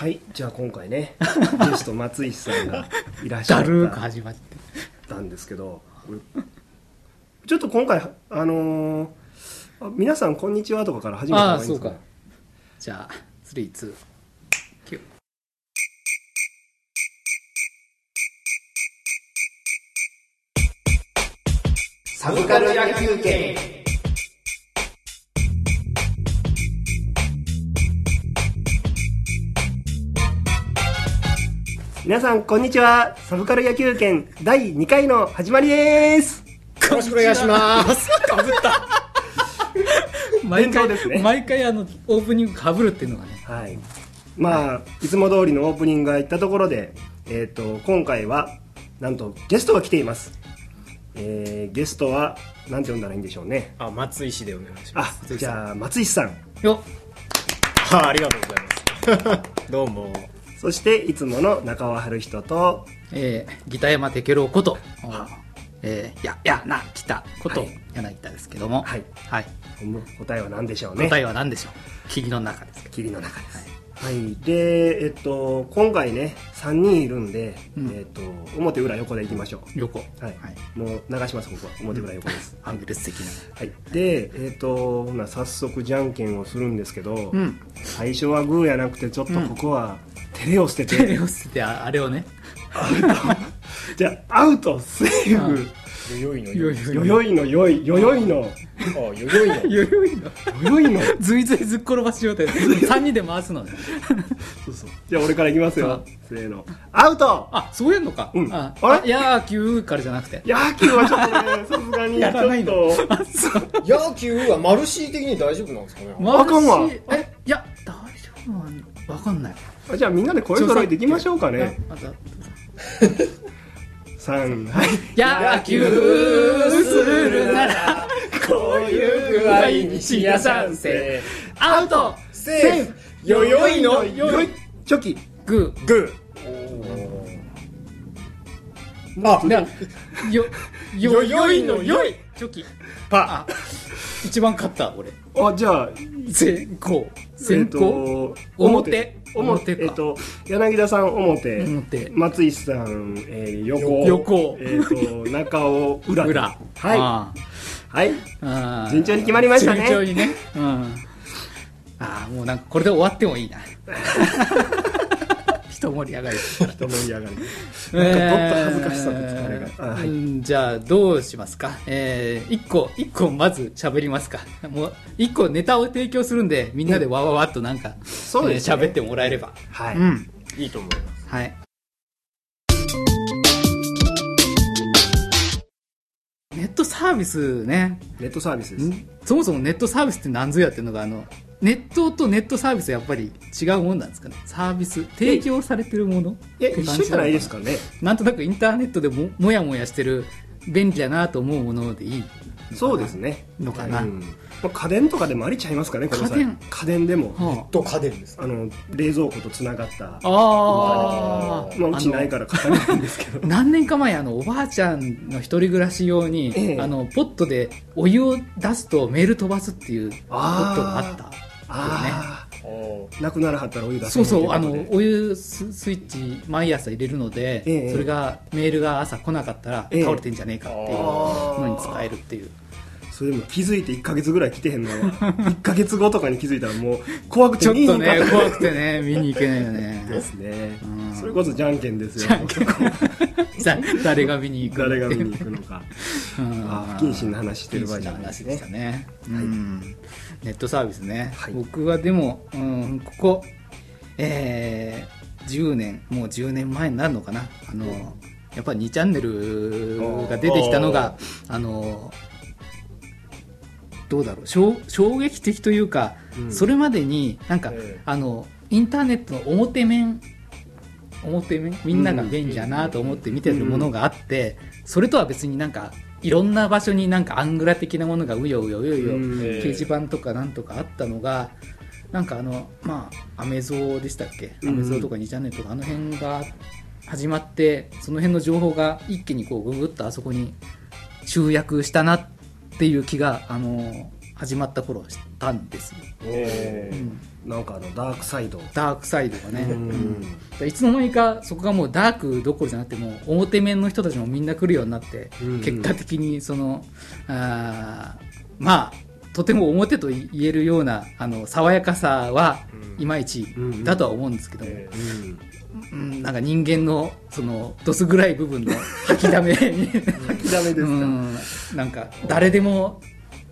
はいじゃあ今回ね ゲスト松石さんがいらっしゃだるー始まってたんですけどちょっと今回あのーあ皆さんこんにちはとかから始めた方ああそうかがいいんですかね？じゃあ32キュー。サブカル野球券皆さんこんにちはサブカル野球券第2回の始まりですよろしくお願いします。かぶった。毎回ですね毎回あのオープニングかぶるっていうのがねはいまあいつも通りのオープニングがいったところでえっ、と今回はなんとゲストが来ていますえーゲストはなんて呼んだらいいんでしょうねあ、松井市でお願いしまあす。じゃあ松石さんよあ、ありがとうございます。どうも。そしていつもの中尾春人とえー、ギタ山テケロウことはえー、ややなきたこと、はい。柳田ですけども。はい。はい、答えは何でしょうね。答えは何でしょう？霧の中です霧の中です。はい、でえっと今回ね3人いるんで、うん。えっと表裏横でいきましょ横。うはい、もう流しますここは。表裏横です、アングルス的な。はい、でえっ、とほな早速じゃんけんをするんですけど、うん。最初はグーやなくてちょっとここは照れを捨てて、テレを捨ててああれをね。じゃあアウトセーフよよいのよ。よ。よよいのよいよよいの。あ、よよいの。よよいの。よよいの。ずいずいずっ転ばし状態で3人で回すのね。そうそう。じゃあ俺からいきますよ。あ。せーの。アウト。あそうやんのか、うん。ああれ？あいやー球からじゃなくて。野球はちょっとねさすがにちやらないの。野球はマルシー的に大丈夫なんですかね。あかんわ。マルシーえいや大丈夫なのわかんない。あじゃあみんなで声揃えていきましょうかね。あまた。3はい。野球するならこういう具合にしやさんせ。アウト。セーフ。よよいの。よい。チョキ。ググー。あー、でよよよよいのよいチョキパ。あ一番勝った俺。あじゃあ先行。先行、行。表。表。表か。えっと柳田さん表。表。松井さん、えー横。横。えっと中尾裏。裏。はい。あはい。ーあ。ー順調に決まりましたね。順調にね。うん。ああもうなんかこれで終わってもいいな 一盛り上がり。一盛り上がり。なんかどっと恥ずかしさと疲れが、あはいうんじゃあどうしますか？えー、一個一個まず喋りますか。もう一個ネタを提供するんでみんなでわわわっとなんかそうですね。えー喋ってもらえれば。はい、うん。いいと思います。はい。ネットサービスね。ネットサービスですん？そもそもネットサービスって何ぞやっていうのがあのネットとネットサービスはやっぱり違うもんなんですかね？サービス提供されてるもの？いやって感一緒じゃないですかね。なんとなくインターネットでももやもやしてる便利だなと思うものでいいそうですね。のかな？うん。まあ、家電とかでもありちゃいますかねこの際。家電？家電でも。はと家電です。あの冷蔵庫とつながったああーまあ、うちないから買わないんですけど。何年か前あのおばあちゃんの一人暮らし用に、ええ。あのポットでお湯を出すとメール飛ばすっていうポットがあった。あおあなくならはったらお湯出せそうそうあのお湯ススイッチ毎朝入れるので、ええ。それがメールが朝来なかったらええ。倒れてんじゃねえかっていうのに使えるっていう。それでも気づいて1か月ぐらい来てへんのは1か月後とかに気づいたらもう怖くてちょっと見に行かないね怖くてね見に行けないよね。ですね。うん。それこそじゃんけんですよ。さ 誰が見に行くの誰が見に行くのか。うん。あ不謹慎な話してる場合じゃないです不謹慎な話でしたね。ね、うんネットサービスね、はい。僕はでも、うん、ここ、えー、10年もう10年前になるのかな。あのやっぱり2チャンネルが出てきたのがあのどうだろう。衝衝撃的というか、うん。それまでになんか、ええ。あのインターネットの表面表面？みんなが便利だなと思って見てるものがあって、それとは別になんかいろんな場所になんかアングラ的なものがうようようようよ、うん。掲示板とかなんとかあったのがなんかあのまあアメゾーでしたっけ、うん。アメゾーとか2チャンネルとかあの辺が始まってその辺の情報が一気にこうググッとあそこに集約したなっていう気があの始まった頃したんですよ、えうん。なんかあのダークサイド。ダークサイドがね、うん。うん。いつの間にかそこがもうダークどころじゃなくてもう表面の人たちもみんな来るようになって、うん。結果的にそのあーまあとても表と言えるようなあの爽やかさはうん。いまいちうんだとは思うんですけども、えうん、なんか人間のそのどす暗い部分の吐きだめに吐きだめですか、うん。なんか誰でも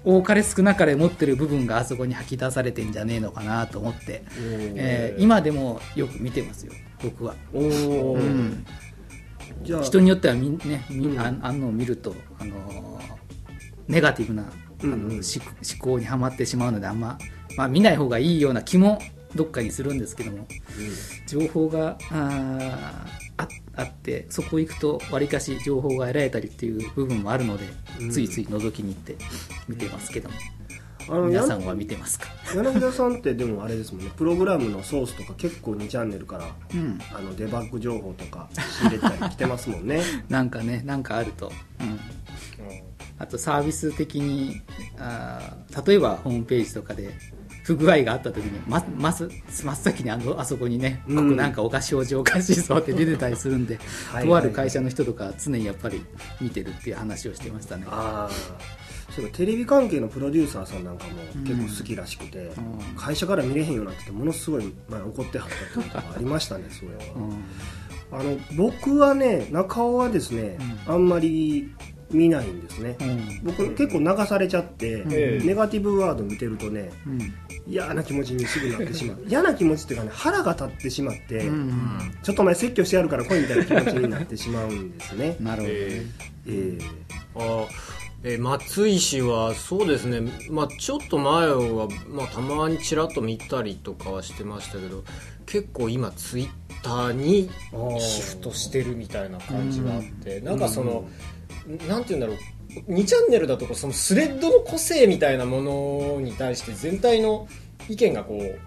多かれ少なかれ持ってる部分があそこに吐き出されてんじゃねえのかなと思って、えー今でもよく見てますよ僕は、おお、うん、じゃあ。人によってはみ、ねみうん。ああんのを見ると、あのーネガティブな、あのうん。うんし思考にはまってしまうのであんま、まあ、見ない方がいいような気もどっかにするんですけども。情報があーああってそこ行くとわりかし情報が得られたりっていう部分もあるので、うん。ついつい覗きに行って見てますけども、あの皆さんは見てますか、柳田さんってでもあれですもんね。プログラムのソースとか結構2チャンネルからうん、あのデバッグ情報とか仕入れたり来てますもんね。なんかねなんかあると、うん、あとサービス的にあー例えばホームページとかで不具合があった時にままず真っ先にあのあそこにね、うん。ここなんかおかしいおじおかしいぞって出てたりするんで はいとある会社の人とか常にやっぱり見てるっていう話をしてましたね。ああそうテレビ関係のプロデューサーさんなんかも結構好きらしくて、うん。会社から見れへんようになっててものすごい前怒ってはったことがありましたね それは、うん。あの僕はね中尾はですね、うあんまり見ないんですね、うん。僕結構流されちゃって、ええネガティブワード見てるとねうん。嫌な気持ちにすぐなってしまう。嫌な気持ちっていうかね腹が立ってしまって、うんちょっとお前説教してやるから来いみたいな気持ちになってしまうんですね。なるほどね、ええ。あえー松井氏はそうですね、まあ、ちょっと前は、まあ、たまにちらっと見たりとかはしてましたけど結構今ツイッターにー。シフトしてるみたいな感じがあって、なんかその、なんて言うんだろう。2チャンネルだとそのスレッドの個性みたいなものに対して全体の意見がこう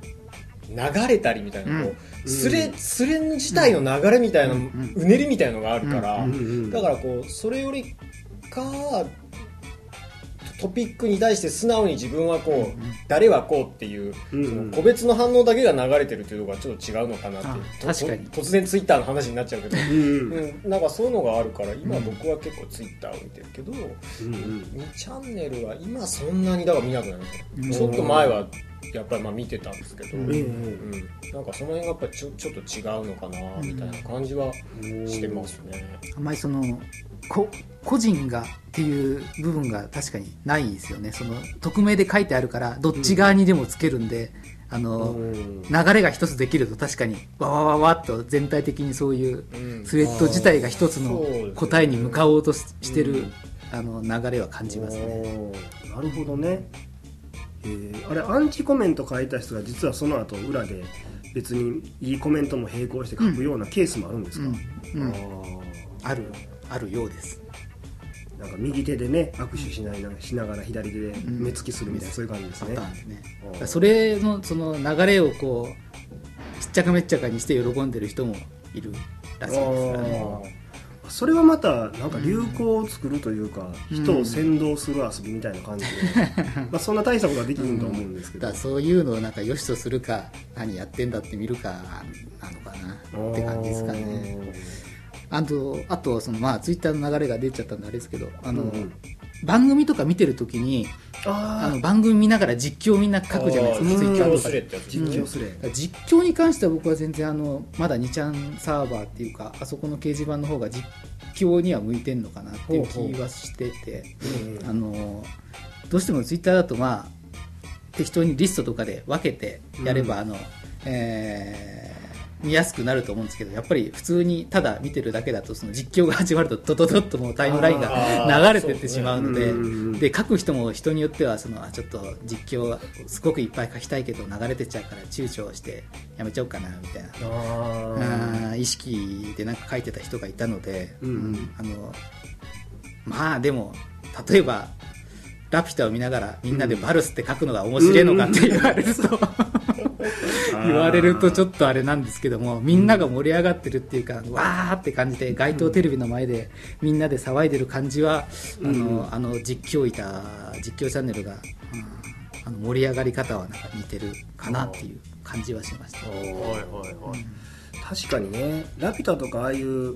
流れたりみたいな、こううん。スレスレ自体の流れみたいな、うねりみたいのがあるから、だからこうそれよりかトピックに対して素直に自分はこう、うん誰はこうっていう、うん個別の反応だけが流れてるっていうのがちょっと違うのかなって確かに。と突然ツイッターの話になっちゃうけど、うんうん。うん、なんかそういうのがあるから今僕は結構ツイッターを見てるけど、うん2チャンネルは今そんなにだから見なくなりました、うん。ちょっと前はやっぱりまあ見てたんですけど、うんええうん。なんかその辺がやっぱりちょちょっと違うのかなみたいな感じはしてますね。あんまりそのこ個人がっていう部分が確かにないんですよね。その匿名で書いてあるからどっち側にでもつけるんで、あのうん流れが一つできると確かにわわわわっと全体的にそういううん。スレッド自体が一つの答えに向かおうとししてる、うん。あの流れは感じますね。なるほどね、えー。あれアンチコメント書いた人が実はその後裏で別にいいコメントも並行して書くようなケースもあるんですか、うん。うん。ああるあるようです。ーなんか右手でね握手しないなしながら左手で目つきするみたいな、そういう感じですね。ね。それのその流れをこうしっちゃかめっちゃかにして喜んでる人もいるらしいですからね。それはまたなんか流行を作るというか、うん。人を先導する遊びみたいな感じで、まあそんな大したことはできると思うんですけど、だからそういうのをなんか良しとするか何やってんだって見るかなのかなって感じですかねあとあとそのまあツイッターの流れが出ちゃったんであれですけどあの、うんうん。番組とか見てるときにああの番組見ながら実況みんな書くじゃないですかツイッターとか実況すれ、だから実況に関しては僕は全然あのまだ2ちゃんサーバーっていうかあそこの掲示板の方が実況には向いてんのかなっていう気はしててうんあのどうしてもツイッターだとまあ適当にリストとかで分けてやれば、あのえー見やすくなると思うんですけどやっぱり普通にただ見てるだけだとその実況が始まるとドドドッともうタイムラインが流れてってしまうのでで書く人も人によってはそのあちょっと実況すごくいっぱい書きたいけど流れてっちゃうから躊躇してやめちゃおうかなみたいな。あ意識でなんか書いてた人がいたので、うんうん。あのまあでも例えば「ラピュタ」を見ながらみんなで「バルス」って書くのが面白いのかって言われると、言われるとちょっとあれなんですけどもみんなが盛り上がってるっていうか、わーって感じで街頭テレビの前でみんなで騒いでる感じは、あのあの実況いた実況チャンネルが、あの盛り上がり方はなんか似てるかなっていう感じはしました。はいはいはい。確かにね「ラピュタ」とかああいう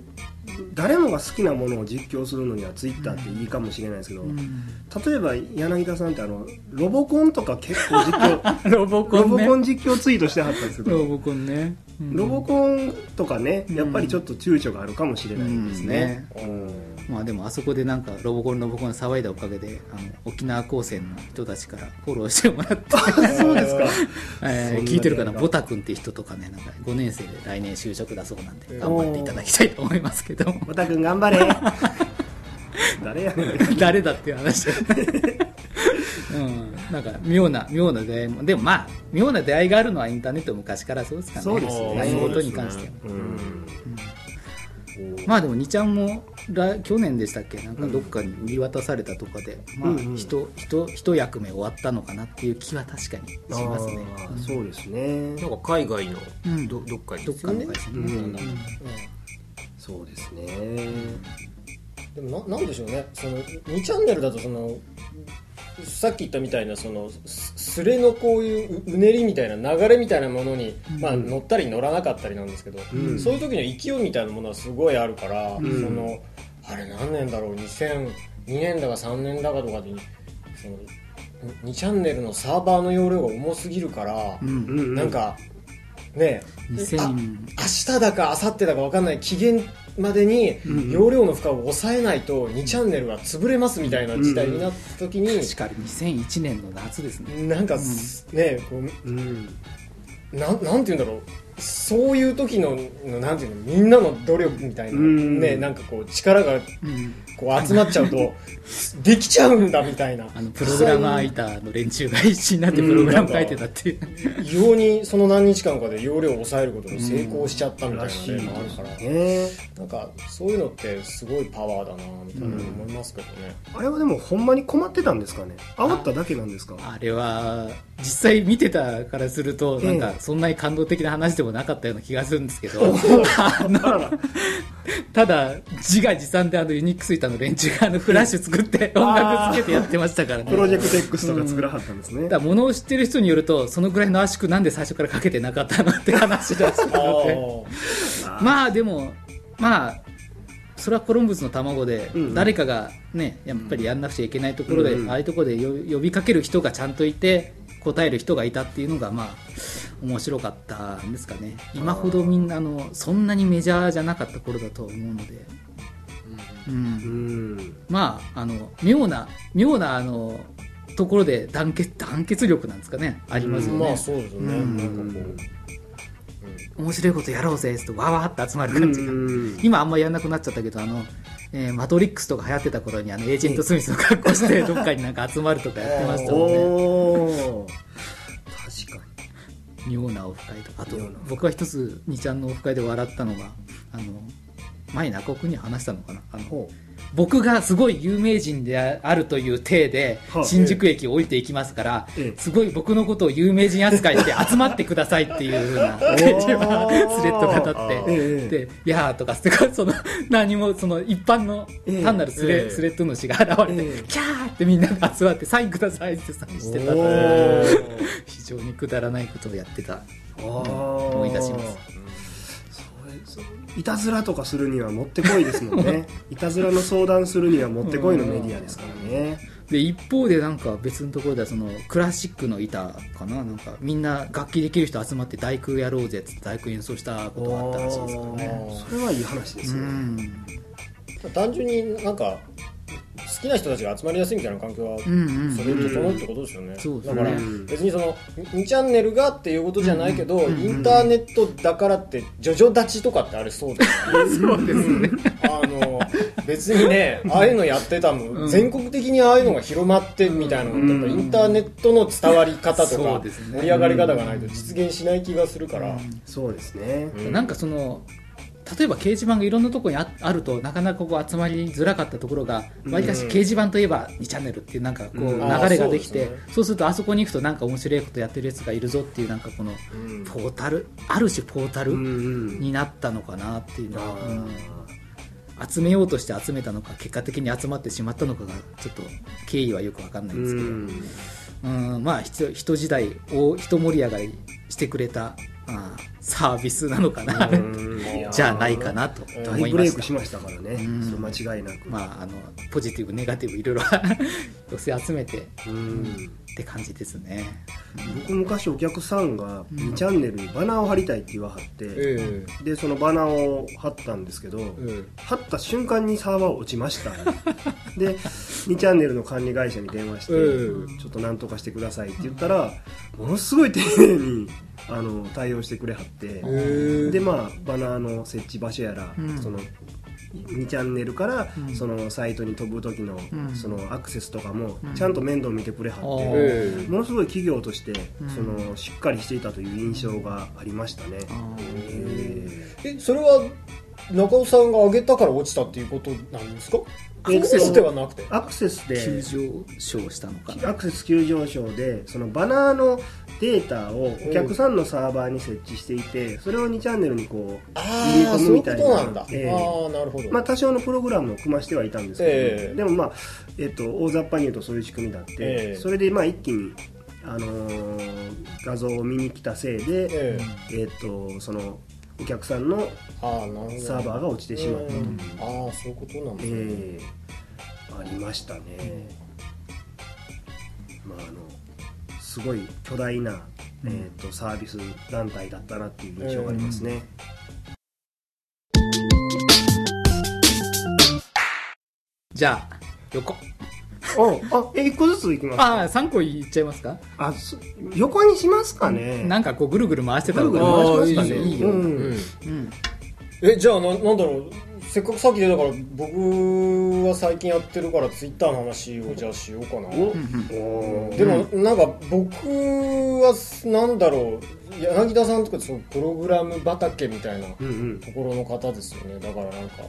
誰もが好きなものを実況するのにはツイッターっていいかもしれないですけど、例えば柳田さんってあのロボコンとか結構実況 ロボコンね。ロボコン実況ツイートしてはったんですけどロボコンね、うん。ロボコンとかねやっぱりちょっと躊躇があるかもしれないですね,、うんまあでもあそこでなんかロボコンロボコン騒いだおかげであの沖縄高専の人たちからフォローしてもらって。そうですか。えー聞いてるかな？ボタ君っていう人とかねなんか5年生で来年就職だそうなんで頑張っていただきたいと思いますけど。ボタ君頑張れ。誰やねん。誰だっていう話だよねうん、なんか妙な妙な出会いもでもまあ妙な出会いがあるのはインターネット昔からそうですからね。そうですね。ことに関しては、うん。まあでも2ちゃんも来去年でしたっけ？なんかどっかに売り渡されたとかで、まあうんうん。一役目終わったのかなっていう気は確かにしますね。そうですね。なんか海外のうん。どどっかにどっかの会社うん。ね、うん。そうですね。でもななんでしょうね。その2チャンネルだとそのさっき言ったみたいなそのすすれのこういうううねりみたいな流れみたいなものに、まあ、乗ったり乗らなかったりなんですけど、うん。そういう時の勢いみたいなものはすごいあるから、ん。そのあれ何年だろう？2002年だか3年だかとかでその2チャンネルのサーバーの容量が重すぎるから、うん。うんうんなんかね2000あ明日だか明後日だか分かんない期限までにうん容量の負荷を抑えないと2チャンネルが潰れますみたいな事態になった時に、確かに2001年の夏ですね。なんかねこうん。うなんなんて言うんだろう？そういう時ののなんていうのみんなの努力みたいな、うん。ねなんかこう力がうん。こう集まっちゃうと できちゃうんだみたいな。あのプログラマーいたの連中が一緒になってプログラム書いてたっていう、異様にその何日間かで容量を抑えることに成功しちゃったみたいならしい例もあるから、ねなんかそういうのってすごいパワーだなみたいな思いますけどね、あれはでもほんまに困ってたんですかね？煽っただけなんですか？あれは実際見てたからするとなんかそんなに感動的な話でもなかったような気がするんですけど、ただ自画自賛であのユニックスイタの連中があのフラッシュ作って音楽つけてやってましたからね。プロジェクト X とか作らはったんですね、だから物を知ってる人によるとそのぐらいの圧縮なんで最初からかけてなかったのって話らしくてまあでもまあそれはコロンブスの卵でうんうん。誰かがねやっぱりやんなくちゃいけないところで、うんうん。ああいうところでよ呼びかける人がちゃんといて答える人がいたっていうのがまあ面白かったんですかね。今ほどみんなあのそんなにメジャーじゃなかった頃だと思うので、うん。うんまああの妙な妙なあのところで団結団結力なんですかね。ありますよね、まあそうですよね、うん。なんかこ面白いことやろうぜってわーわーって集まる感じが、うん。今あんまやんなくなっちゃったけどあの、えーマトリックスとか流行ってた頃にあのエージェント・スミスの格好してどっかになんか集まるとかやってましたもんね妙なオフ会とかあと僕は一つ2ちゃんのオフ会で笑ったのがあの前中尾君に話したのかな。あのほ僕がすごい有名人であるという体ではあ新宿駅を降りていきますから、ええ。すごい僕のことを有名人扱いして集まってくださいっていうふうな スレッドが立って、ええで「いやー」とかその何もその一般のええ単なるスレ,、ええスレッドの詩が現れて、ええ。キャーってみんなが集まってサインくださいってサインしてた 非常にくだらないことをやってた。思思い出しますいたずらとかするにはもってこいですもんね。いたずらの相談するにはもってこいのメディアですからね。で一方でなんか別のところではそのクラシックの板かな？なんかみんな楽器できる人集まって大工やろうぜっつって大工演奏したことがあったらしいですからね。それはいい話ですね。うん。う単純になんか好きな人たちが集まりやすいみたいな環境はうんうん。それに整うってことですよね、そうですね。だから別にその2チャンネルがっていうことじゃないけど、うん。インターネットだからってジョジョ立ちとかってあれそうだよね。そうですね。あの別にねああいうのやってたもん、うん。全国的にああいうのが広まってみたいなのってインターネットの伝わり方とそかうですね。盛り上がり方がないと実現しない気がするから、そうですね。うん。なんかその例えば掲示板がいろんなところにああるとなかなかこう集まりづらかったところがわりかし掲示板といえば2チャンネルっていうなんかこううん。流れができてそうでするとあそこに行くとなんか面白いことやってるやつがいるぞっていうなんかこのうん。ポータルある種ポータルになったのかなっていうのは、集めようとして集めたのか結果的に集まってしまったのかがちょっと経緯はよくわかんないんですけど、ーうん。うんまあ人人時代を一盛り上がりしてくれたサービスなのかなうん。じゃないかなと大ブレイクしましたからね、うん。それ間違いなく、まああのポジティブネガティブいろいろ 寄せ集めて。っうんて感じですね。僕昔お客さんが2チャンネルにバナーを貼りたいって言わはって、えでそのバナーを貼ったんですけど、ええ。貼った瞬間にサーバー落ちました。で2チャンネルの管理会社に電話して、うんちょっと何とかしてくださいって言ったらものすごい丁寧にあの対応してくれはって、え。でまあバナーの設置場所やら、うん。その2チャンネルから、うん。そのサイトに飛ぶ時の,、うん。そのアクセスとかもうん。ちゃんと面倒見てくれはって、ええものすごい企業として、うん。そのしっかりしていたという印象がありましたね、ええそれは中尾さんが上げたから落ちたっていうことなんですか？アえクセスではなくて。ーアクセスで急上昇したのかな。アクセス急上昇でそのバナーのデータをお客さんのサーバーに設置していてそれを2チャンネルにこう入れ込むみたいとなああなるほど、まあ、多少のプログラムを組ましてはいたんですけど、ええ。でもまあ、えっと大雑把に言うとそういう仕組みだって、ええ。それでまあ一気に、あのー画像を見に来たせいで、ええ。えっとそのお客さんの、サーバーが落ちてしまったとう。ん。ああそういうことなんですね、ええ。ありましたね、まあ、あのすごい巨大な、えっとサービス団体だったなっていう印象がありますね、じゃあ横。おあえ一個ずついきます。かああ3個いっちゃいますか？あそ横にしますかね。なんかこうぐるぐる回してたぐるぐる回しますかね。いいよ、うんうん。うん。えじゃあななんだろうせっかくさっき出たから僕は最近やってるからツイッターの話をじゃあしようかな。でもなんか僕はなんだろう。柳田さんとかそのプログラム畑みたいなところの方ですよね。だからなんか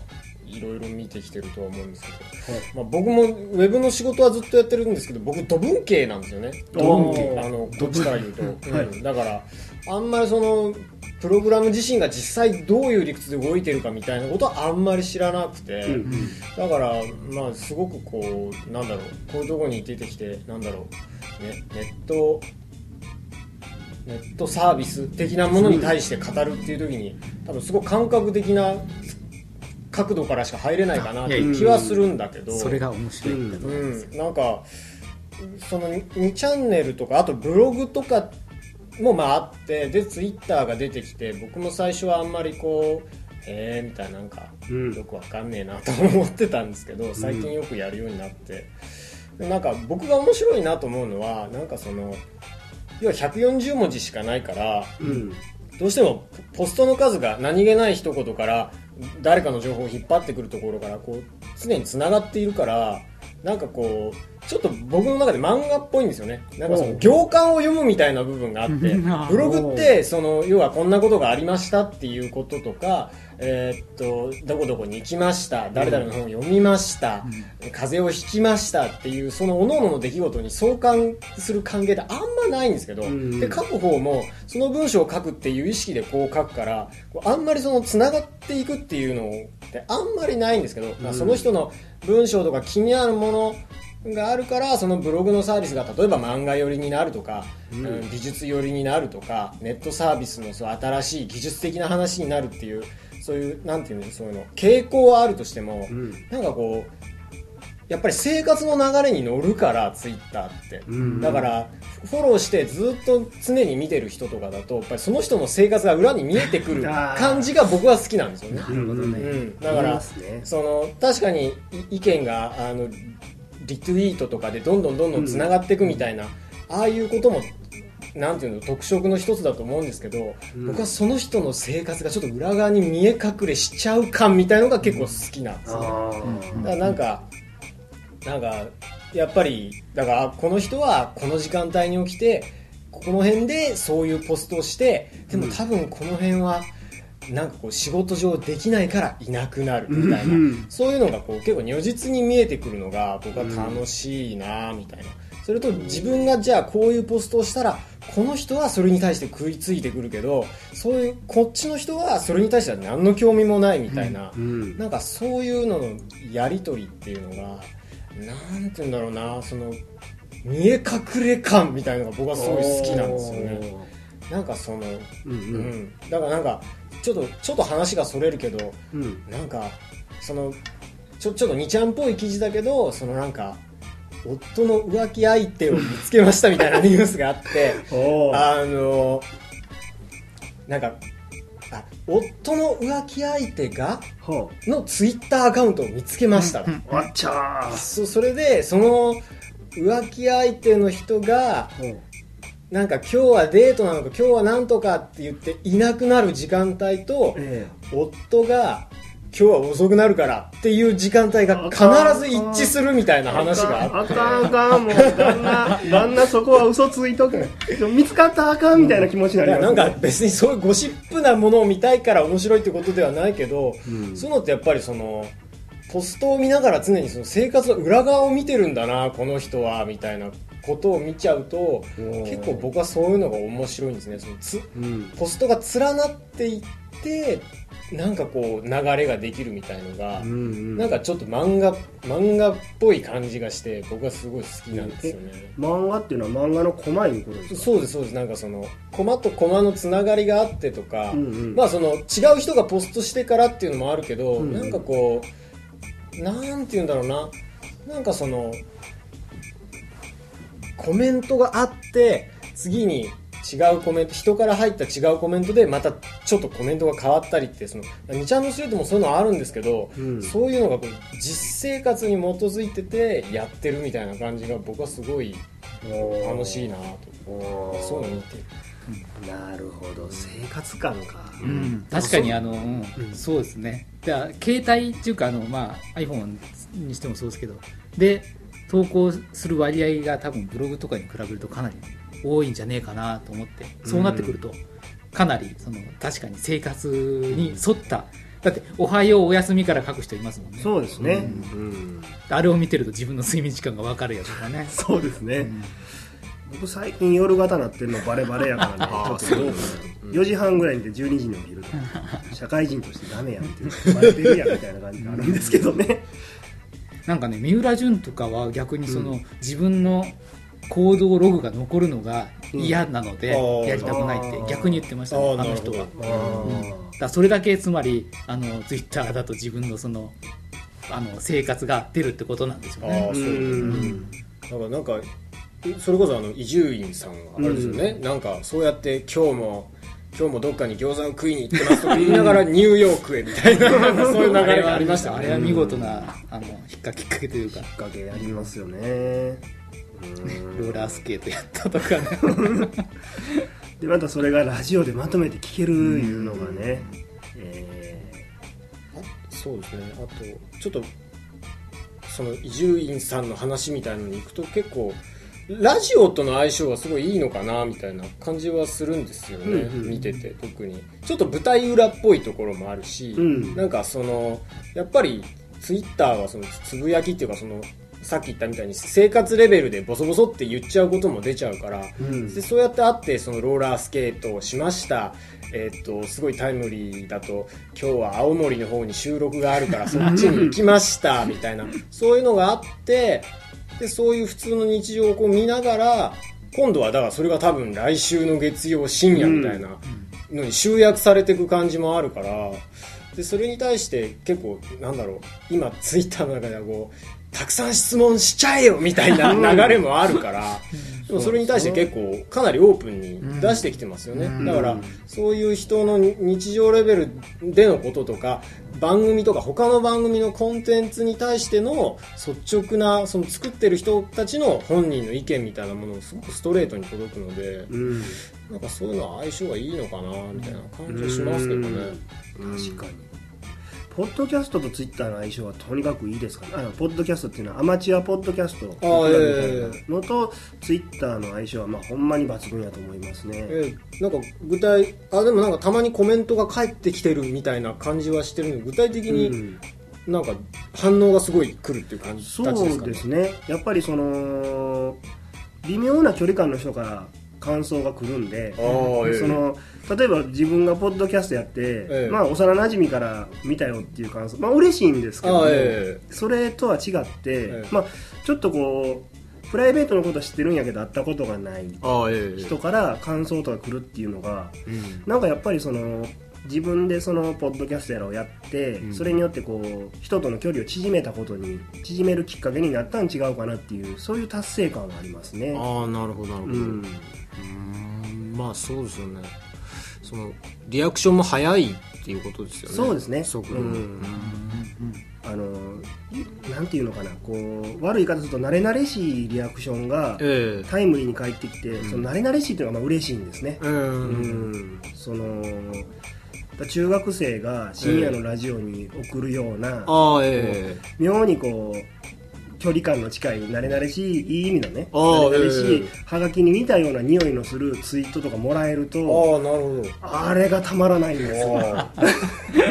いろいろ見てきてるとは思うんですけど、はい。まあ、僕もウェブの仕事はずっとやってるんですけど僕土文系なんですよね。土文系あのこっちから言うと、はい。うん。だからあんまりそのプログラム自身が実際どういう理屈で動いてるかみたいなことはあんまり知らなくて、うんうん。だからまあすごくこうなんだろうこういうところに出てきてなんだろう、ね、ネットネットサービス的なものに対して語るっていう時に多分すごく感覚的な角度からしか入れないかなっていう気はするんだけど。それが面白い、うんうん、なんかその2チャンネルとかあとブログとかもまああってでツイッターが出てきて僕も最初はあんまりこうへえみたいななんかうん。よくわかんねえなと思ってたんですけど最近よくやるようになって、でなんか僕が面白いなと思うのはなんかその要は140文字しかないからうん。どうしてもポポストの数が何気ない一言から誰かの情報を引っ張ってくるところからこう常につながっているからなんかこうちょっと僕の中で漫画っぽいんですよね。なんかその行間を読むみたいな部分があって うんブログってその要はこんなことがありましたっていうこととかえーっとどこどこに行きました誰々の本を読みました、風邪をひきましたっていうその各々の出来事に相関する関係ってあんまないんですけど、ん。で書く方もその文章を書くっていう意識でこう書くからあんまりそのつながっていくっていうのってあんまりないんですけど、まあ、その人の文章とか気になるものがあるからそのブログのサービスが例えば漫画寄りになるとか、うん。美術寄りになるとかネットサービスのそう新しい技術的な話になるっていうそういうなんていうのそういうの傾向はあるとしても、うん。なんかこうやっぱり生活の流れに乗るからツイッターって、うん。だからフォローしてずっと常に見てる人とかだとやっぱりその人の生活が裏に見えてくる 感じが僕は好きなんですよね。なるほどね、うん、だからね。その確かにい意見があのリツイートとかでどんどんどんどんつながっていくみたいな、ああいうこともなんていうの特色の一つだと思うんですけど、うん。僕はその人の生活がちょっと裏側に見え隠れしちゃう感みたいのが結構好きなんですよね。あうんだからなんかなんかやっぱりだからこの人はこの時間帯に起きてここの辺でそういうポストをしてでも多分この辺はなんかこう仕事上できないからいなくなるみたいな、うんそういうのがこう結構如実に見えてくるのが僕は楽しいなみたいな、それと自分がじゃあこういうポストをしたらこの人はそれに対して食いついてくるけどそういうこっちの人はそれに対しては何の興味もないみたいな、うんなんかそういうののやり取りっていうのがなんて言うんだろうなその見え隠れ感みたいなのが僕はすごい好きなんですよね。なんかその、うんううんん、だからなんかちょっとちょっと話がそれるけどうん。なんかそのちょちょっと2ちゃんっぽい記事だけどそのなんか夫の浮気相手を見つけましたみたいなニュースがあって あのなんかあ夫の浮気相手がほのツイッターアカウントを見つけました、うんうん。うあっちゃー。そそれでその浮気相手の人がほうなんか今日はデートなのか今日はなんとかって言っていなくなる時間帯とえ夫が今日は遅くなるからっていう時間帯が必ず一致するみたいなえ話があって。あかんあかんもう旦那旦那そこは嘘ついとけ見つかったらあかんみたいな気持ちにないりますねやなんか別にそういうゴシップなものを見たいから面白いってことではないけど、うんそういうのってやっぱりそのポストを見ながら常にその生活の裏側を見てるんだなこの人はみたいなことを見ちゃうとー結構僕はそういうのが面白いんですね。そのつうん。ポストが連なっていってなんかこう流れができるみたいのが、うんうん。なんかちょっと漫画漫画っぽい感じがして僕はすごい好きなんですよね。漫画っていうのは漫画のコマいうことですか？そうですそうです。なんかそのコマとコマのつながりがあってとか、うんうん。まあその違う人がポストしてからっていうのもあるけど、うんうん。なんかこうなんて言うんだろうな。なんかそのコメントがあって次に違うコメント人から入った違うコメントでまたちょっとコメントが変わったりってその2ちゃんのストリートもそういうのあるんですけど、うん。そういうのがこう実生活に基づいててやってるみたいな感じが僕はすごい楽しいなと。そういうの見てなるほど。生活感か。うん、確かにあの、うん。うん。そうですね。じゃあ携帯っていうかあの、まあ、iPhone にしてもそうですけど。で投稿する割合が多分ブログとかに比べるとかなり多いんじゃねえかなと思ってそうなってくると、かなりその確かに生活に沿っただって「おはようおやすみ」から書く人いますもんね。そうですね。ううん。んあれを見てると自分の睡眠時間が分かるやつとかね。そうですね。うん。僕最近夜型なってるのバレバレやからねあーちょっと。そう4時半ぐらいにで12時に起きると社会人としてダメやんっていうバレてるやんみたいな感じがあるんですけどねなんかね三浦淳とかは逆にその、自分の行動ログが残るのが嫌なので、うんやりたくないって逆に言ってましたねあの人は。なるほど。あだそれだけつまりあのツイッターだと自分のそのあの生活が出るってことなんですよね。ああそう。う、ん。だからなんかそれこそあの伊集院さんがあれですよね、なんかそうやって今日も今日もどっかに餃子を食いに行ってますとか言いながらニューヨークへみたいな そういう流れがありましたよね。あれは見事なあの引っかきっかけというかきっかけありますよねうんローラースケートやったとかね。でまたそれがラジオでまとめて聞けるいうのがね、えそうですね。あとちょっとその伊集院さんの話みたいのに行くと結構ラジオとの相性がすごいいいのかなみたいな感じはするんですよね、うんうん。見てて特に。ちょっと舞台裏っぽいところもあるし、うん。なんかそのやっぱりツイッターはそのつぶやきっていうかそのさっき言ったみたいに生活レベルでボソボソって言っちゃうことも出ちゃうから、うん。でそうやって会ってそのローラースケートをしました、えーっとすごいタイムリーだと今日は青森の方に収録があるからそっちに行きましたみたいな。そういうのがあってでそういう普通の日常をこう見ながら今度はだからそれが多分来週の月曜深夜みたいなのに集約されていく感じもあるからでそれに対して結構なんだろう今ツイッターの中ではこうたくさん質問しちゃえよみたいな流れもあるから、でもそれに対して結構かなりオープンに出してきてますよね、うん。だからそういう人の日常レベルでのこととか番組とか他の番組のコンテンツに対しての率直なその作ってる人たちの本人の意見みたいなものをすごくストレートに届くので、うん。なんかそういうのは相性がいいのかなみたいな感じはしますけどね。確かにポッドキャストとツイッターの相性はとにかくいいですか？ら、ね、あのポッドキャストっていうのはアマチュアポッドキャストみたいえなのとツイッターの相性はまあほんまに抜群やと思いますね、えーなんか具体あでもなんかたまにコメントが返ってきてるみたいな感じはしてるので具体的うにん。なんか反応がすごい来るっていう感じですかね？ですね。やっぱりその微妙な距離感の人から感想が来るんでその例えば自分がポッドキャストやって、ええ。まあ、幼なじみから見たよっていう感想、まあ嬉しいんですけどえそれとは違って、えまあ、ちょっとこうプライベートのことは知ってるんやけど会ったことがない人から感想とか来るっていうのがうん。なんかやっぱりその自分でそのポッドキャストやらをやって、うん。それによってこう人との距離を縮めたことに縮めるきっかけになったん違うかなっていうそういう達成感はありますね。ああなるほどなるほど、うん。うんまあそうですよね。そのリアクションも早いっていうことですよね。そうですね。速度、うん。あのいなんていうのかなこう悪い言い方すると慣れ慣れしいリアクションがええ。タイムリーに返ってきて、うん。その慣れ慣れしいっていうのがまあ嬉しいんですね、うん。うん。その中学生が深夜のラジオに送るような、ああええ。妙にこう距離感の近い慣れ慣れしいいい意味のね慣れ慣れしい、ええはがきに似たような匂いのするツイートとかもらえるとああなるほど。あれがたまらないんですよ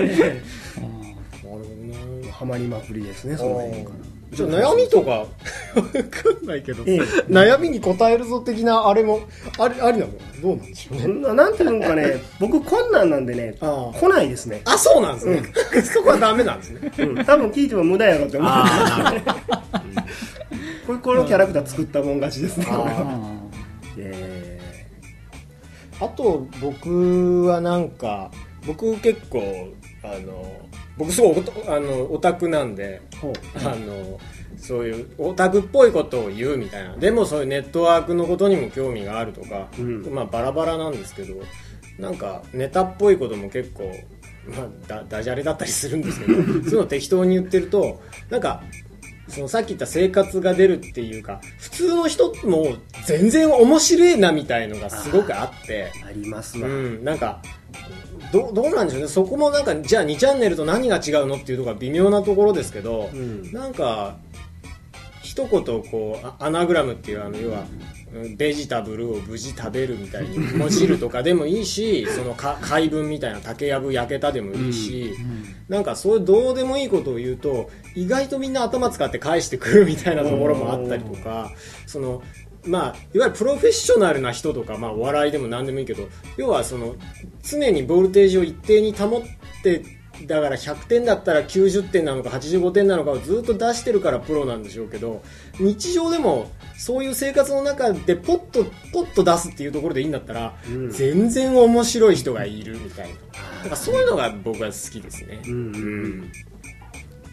ハマりまくりですねその辺から。じゃあ悩みとか？わかんないけど、ええ。悩みに答えるぞ的なあれもありありなの？どうなんでしょうね。ななんていうのかね僕困難なんでね来ないですね、あそうなんですね、そこはダメなんですね。うん、多分聞いても無駄やろって思う。これこのキャラクター作ったもん勝ちですね。え。あと僕はなんか僕結構あの僕すごいあのオタクなんであのそういうオタクっぽいことを言うみたいな。でもそういうネットワークのことにも興味があるとか、うん。まあバラバラなんですけどなんかネタっぽいことも結構、まあ、だダジャレだったりするんですけど そういうのを適当に言ってるとなんかそのさっき言った生活が出るっていうか普通の人も全然面白いなみたいのがすごくあって。ありますわ、うん、なんかどどうなんでしょうね。そこもなんかじゃあ2チャンネルと何が違うのっていうところが微妙なところですけど、うん。なんか一言こうあアナグラムっていうあの要はうんベジタブルを無事食べるみたいにもじるとかでもいいしそのか怪文みたいな竹やぶ焼けたでもいいし、なん。かそういうどうでもいいことを言うと意外とみん。な頭使って返してくるみたいなところもあったりとかそのまあ、いわゆるプロフェッショナルな人とか、まあ、お笑いでも何でもいいけど要はその常にボルテージを一定に保ってだから100点だったら90点なのか85点なのかをずっと出してるからプロなんでしょうけど日常でもそういう生活の中でポッとポッと出すっていうところでいいんだったら、うん。全然面白い人がいる。みたいな。なんかそういうのが僕は好きですね。うんうん。うん。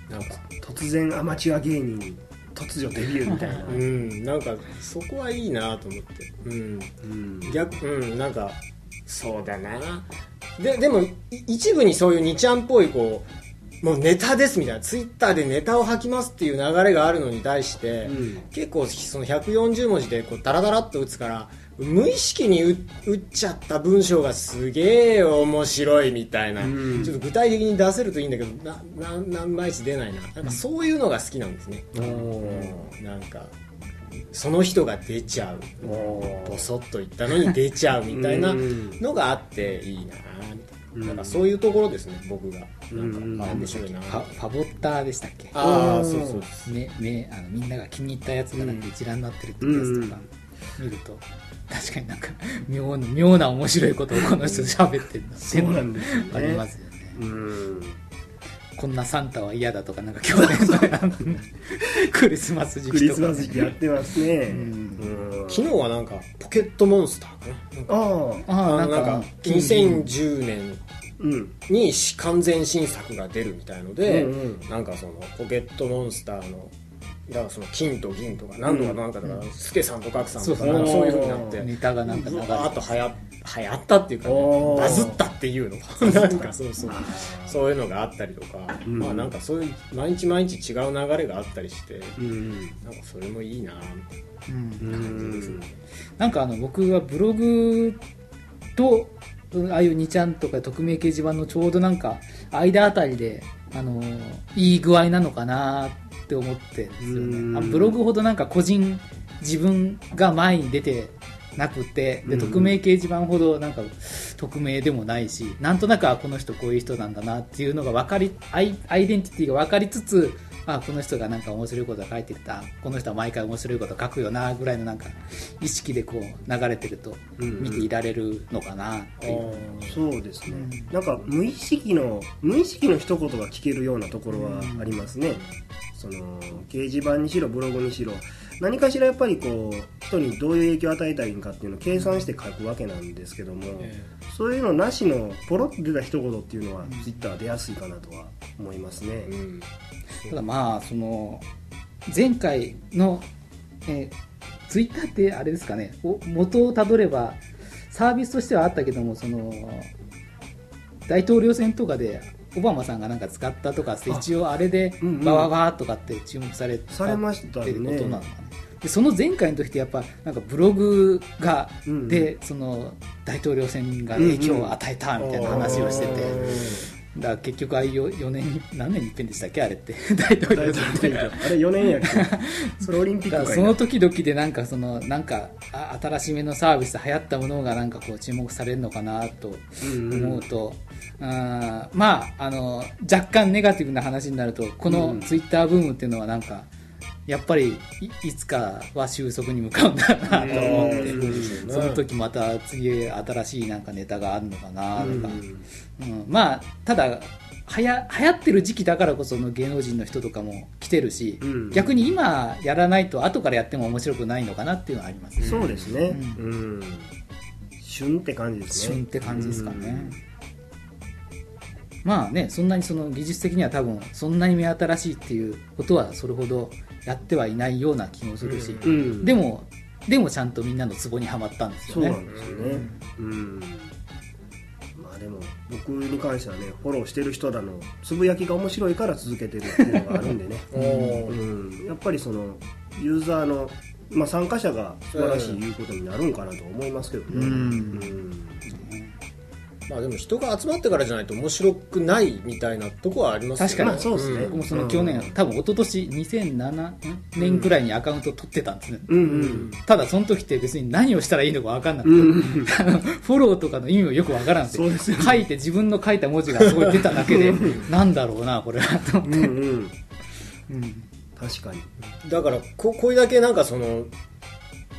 なんか突然アマチュア芸人に突如デビューみたいな、うん、なんかそこはいいなと思って、うん、うん。逆うんなんかそうだな。ででもい一部にそういう2ちゃんっぽいこうもうネタですみたいな。ツイッターでネタを吐きますっていう流れがあるのに対して、うん。結構その140文字でこうダラダラっと打つから無意識に打打っちゃった文章がすげえ面白いみたいな、うん。ちょっと具体的に出せるといいんだけどなななんまいち出ないな。なんかそういうのが好きなんですね、うんなんかその人が出ちゃう。ボソッと言ったのに出ちゃうみたいなうん。のがあっていいなみたいうん。ななんかそういうところですね僕が。うんなんかあ面白いなファボッターでしたっけ？ああうん。そうそうですめめあのみんなが気に入ったやつがなんか一覧になってるってやつとか見ると、確かになんか妙な妙な面白いことをこの人喋ってるんだってそうなんですよね。ありますよね、うんこんなサンタは嫌だとかなんか去年のクリスマス時クリス期とか、マス時期やってますね、ん。うん。昨日はなんかポケットモンスターかななんかあああああのなんか2010年うん。に完全新作が出るみたいので、うんうん。なんかそのポケットモンスターのだからその金と銀とか何とかなんかだから、スケさんとガクさんとかそうなんかそうそうになって。ネタがなんか流れうわーっと流行流行ったっていうか、ねバズったっていうの。なんかそうそう。そういうのがあったりとか、うんまあなんかそういう毎日毎日違う流れがあったりして、うんなんかそれもいいなみたいな。うん。うん。感じですね。なんかあの僕はブログとああいう2ちゃんとか匿名掲示板のちょうどなんか間あたりであのいい具合なのかなって思ってるんですようん。ねあブログほどなんか個人自分が前に出てなくてでうん。匿名掲示板ほどなんか匿名でもないしなんとなくあこの人こういう人なんだなっていうのが分かりアイアイデンティティが分かりつつ あこの人がなんか面白いこと書いてた。この人は毎回面白いこと書くよなぐらいのなんか意識でこう流れてるとうん見ていられるのかなっていう、そうですね、うん。なんか無意識の無意識の一言が聞けるようなところはありますね、その掲示板にしろブログにしろ何かしらやっぱりこう人にどういう影響を与えたいんかっていうのを計算して書くわけなんですけども、えそういうのなしのポロッと出た一言っていうのはツイッター出やすいかなとは思いますね。え、うん。ただまあその前回の、えツイッターってあれですかね。お元をたどればサービスとしてはあったけどもその大統領選とかでオバマさんがなんか使ったとかってあ一応あれでバババーとかって注目されたされましたねってことなのかねでその前回の時ってやっぱなんかブログが、うんうん。でその大統領選が影響を与えたみたいな話をしてて、だから結局ああいう4年に何年に一遍でしたっけ？あれって。大統領大選。挙あれ4年やっけ？それオリンピッだクその時々でなんかそのなんかあ新しめのサービスで流行ったものがなんかこう注目されるのかなとうんうん思うと、あーまああの若干ネガティブな話になるとこのうん。ツイッターブームっていうのはなんかやっぱりいいつかは収束に向かうんだなと思って、うん。その時また次新しいなんかネタがあるのかなとか、うん。うん。まあただはや流行ってる時期だからこその芸能人の人とかも来てるし、うん。逆に今やらないと後からやっても面白くないのかなっていうのはありますね。そうですね。ううん、旬って感じですね。旬って感じですかね、まあねそんなにその技術的には多分そんなに目新しいっていうことはそれほどやってはいないような気もするし、うん。でもでもちゃんとみんなのツボにはまったんですよね。そうなんですよね。うん。まあでも僕に関してはねフォローしてる人らのつぶやきが面白いから続けてるっていうのがあるんでね。うん、やっぱりそのユーザーの、まあ、参加者が素晴らしいいうことになるんかなと思いますけどね、うん。うんまあでも人が集まってからじゃないと面白くないみたいなとこはありますよね。確かに。まあそうですね。僕もその去年、うん。多分一昨年2007年ぐらいにアカウント取ってたんですね、うんうんただその時って別に何をしたらいいのか分かんなくて、うん フォローとかの意味もよく分からんでね。書いて自分の書いた文字がすごい出ただけでなんだろうなこれはと。思って、うんうん。うん。確かに。だからここれだけなんかその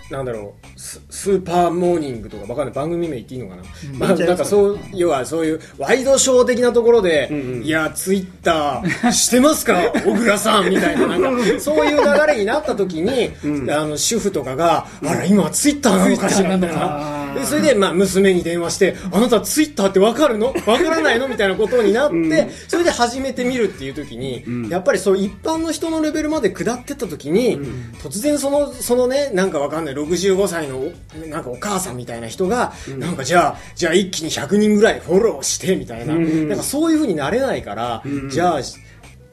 なんだろうススーパーモーニングとかわかんない。番組名言っていいのかな、まあ、なんかそう要はそういうワイドショー的なところで、うんうん。いやツイッターしてますか 小倉さんみたいな。なんかそういう流れになった時に、うん。あの主婦とかが、あら今はツイッターなのかしらみたいあーなでそれで、まあ、娘に電話してあなたツイッターってわかるの？わからないの？みたいなことになって、うん。それで始めてみるっていう時に、うん。やっぱりそう一般の人のレベルまで下ってった時に、突然そのそのねなんかわかんない65歳のおなんかお母さんみたいな人が、なんかじゃあじゃあ一気に100人ぐらいフォローしてみたいな,、うん。なんかそういう風になれないから、うん。じゃあ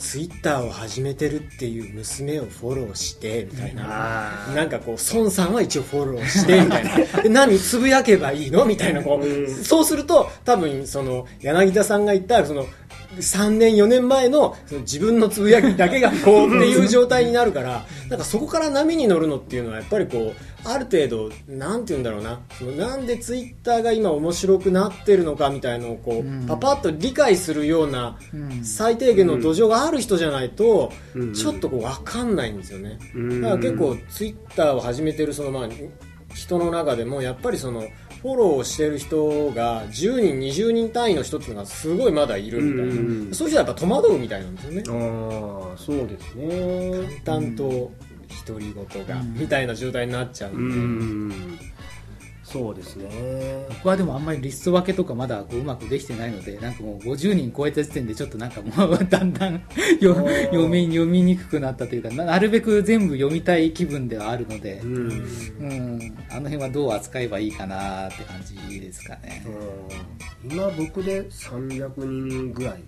ツイッターを始めてるっていう娘をフォローしてみたいな。あなんかこう、孫さんは一応フォローして、みたいな。で、何つぶやけばいいの？みたいな、こう、うん。そうすると、多分、その、柳田さんが言った、その、3年、4年前のその自分のつぶやきだけがこう っていう状態になるから、なんかそこから波に乗るのっていうのはやっぱりこう、ある程度、なんて言うんだろうな、そのなんでツイッターが今面白くなってるのかみたいのをこうパパッと理解するようなうん。最低限の土壌がある人じゃないとうん、ちょっとこう、わかんないんですよね。うん。だから結構ツイッターを始めてるそのまあ人の中でもやっぱりそのフォローしてる人が10人20人単位の人っていうのがすごいまだいるみたいな、うんそういう人はやっぱ戸惑うみたいなんですよね。ああそうですね。淡々と独り言が、みたいな状態になっちゃううんで、んそうですね。僕はでもあんまりリスト分けとかまだこううまくできてないのでなんかもう50人超えた時点でちょっとなんかもう だんだん 読み読みにくくなったというかななるべく全部読みたい気分ではあるので、うん。うん、あの辺はどう扱えばいいかなって感じですかね。うん。今僕で300人ぐらい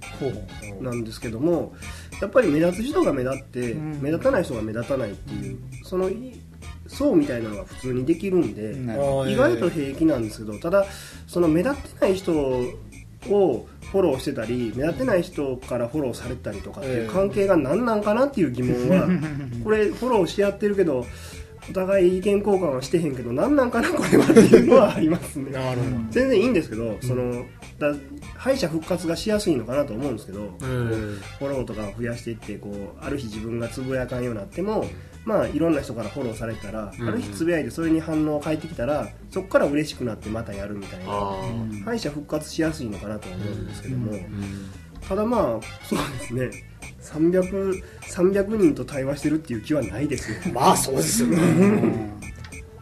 なんですけどもやっぱり目立つ人が目立って、うん。目立たない人が目立たないっていうそのい層みたいなのが普通にできるんで、意外と平気なんですけどただその目立ってない人をフォローしてたり目立ってない人からフォローされたりとかっていう関係が何なんかなっていう疑問は これフォローし合ってるけどお互い意見交換はしてへんけど何なんかなこれはっていうのはありますね。全然いいんですけど、そのだ敗者復活がしやすいのかなと思うんですけど、うんフォローとかを増やしていってこうある日自分がつぶやかんようになっても、まあ、いろんな人からフォローされたら、うんある日つぶやいてそれに反応が返ってきたらそこから嬉しくなってまたやるみたいな敗者復活しやすいのかなと思うんですけども、ーうんただまあそうですね。300, 300人と対話してるっていう気はないですよ。まあそうですよね。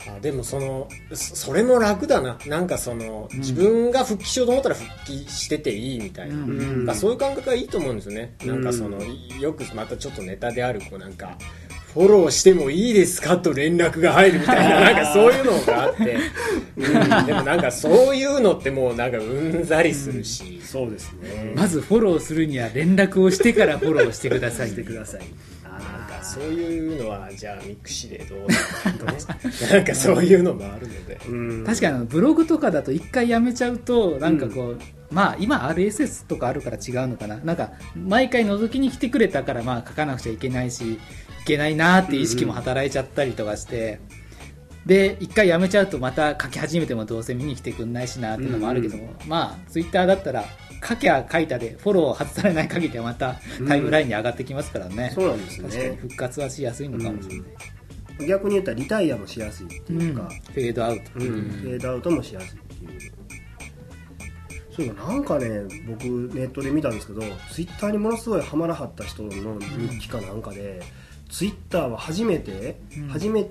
あでもそのそそれも楽だな。なんかその、自分が復帰しようと思ったら復帰してていいみたいな、うん。そういう感覚がいいと思うんですよね、なんかそのよくまたちょっとネタであるこうなんかフォローしてもいいですかと連絡が入るみたいな なんかそういうのがあって、うん、でもなんかそういうのってもうなんかうんざりするし、そうですね。まずフォローするには連絡をしてからフォローしてください。してください。なんかそういうのはじゃあミクシーでどうなの？かね。なんかそういうのもあるので。うん。確かにブログとかだと一回やめちゃうとなんかこう、まあ今 RSS とかあるから違うのかな？なんか毎回覗きに来てくれたからまあ書かなくちゃいけないしいけないなっていう意識も働いちゃったりとかして、で一回やめちゃうとまた書き始めてもどうせ見に来てくんないしなっていうのもあるけども、まあツイッターだったら書きゃ書いたでフォロー外されない限りはまたタイムラインに上がってきますからね、そうなんです確かにね復活はしやすいのかもしれない、逆に言ったらリタイアもしやすいってうんいうか、フェードアウト、うん。フェードアウトもしやすいっていう。そういえばなんかね僕ネットで見たんですけどツイッターにものすごいハマらはった人の日記かなんかで、ツイッターは初めて、うん。初め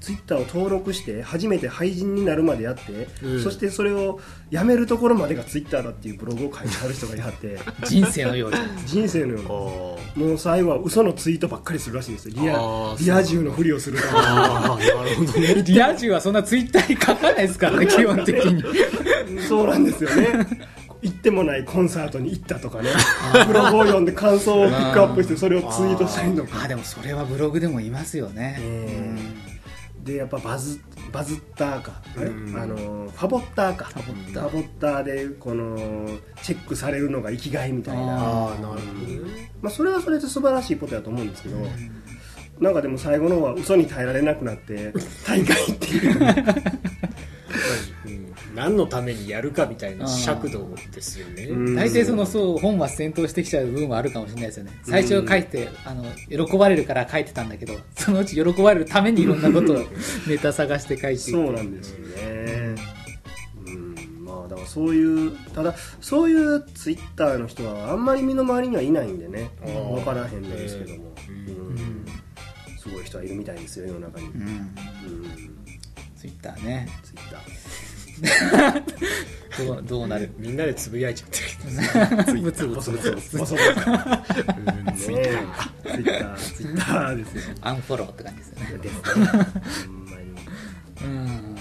ツイッターを登録して初めて廃人になるまでやって、うん。そしてそれをやめるところまでがツイッターだっていうブログを書いてある人がいはって 人生のように人生のようなもう最後は嘘のツイートばっかりするらしいんですよ。リあアーリア充のふりをするためにああなるほどね。リア充はそんなツイッターに書かないですからね基本的に。そうなんですよね行ってもないコンサートに行ったとかね。ブログを読んで感想をピックアップしてそれをツイートしたりとか。あでもそれはブログでもいますよね、えでやっぱバズバズったーかあのファボッターか。ファボッター。ァボッターでこのチェックされるのが生きがいみたいな。ああなるほどね。まあ、それはそれで素晴らしいことだと思うんですけど、なんかでも最後の方は嘘に耐えられなくなって大会っていう。うん何のためにやるかみたいな尺度ですよね、うん。大体そのそう本は戦闘してきちゃう部分はあるかもしれないですよね。最初書いてあの喜ばれるから書いてたんだけど そのうち喜ばれるためにいろんなことをネタ探して書いていく。そうなんですよね。うん。まあだからそういうただそういうツイッターの人はあんまり身の回りにはいないんでね。分からへんのですけども、えー。うん。すごい人はいるみたいですよ世の中に、うん。うん。ツイッターね。ツイッター どうどうなる？みんなでつぶやいちゃってるブツブツブツブツボソボソねえツイッター。ツイッター。ですよアンフォローって感じですよね。ですね。ほんまにうん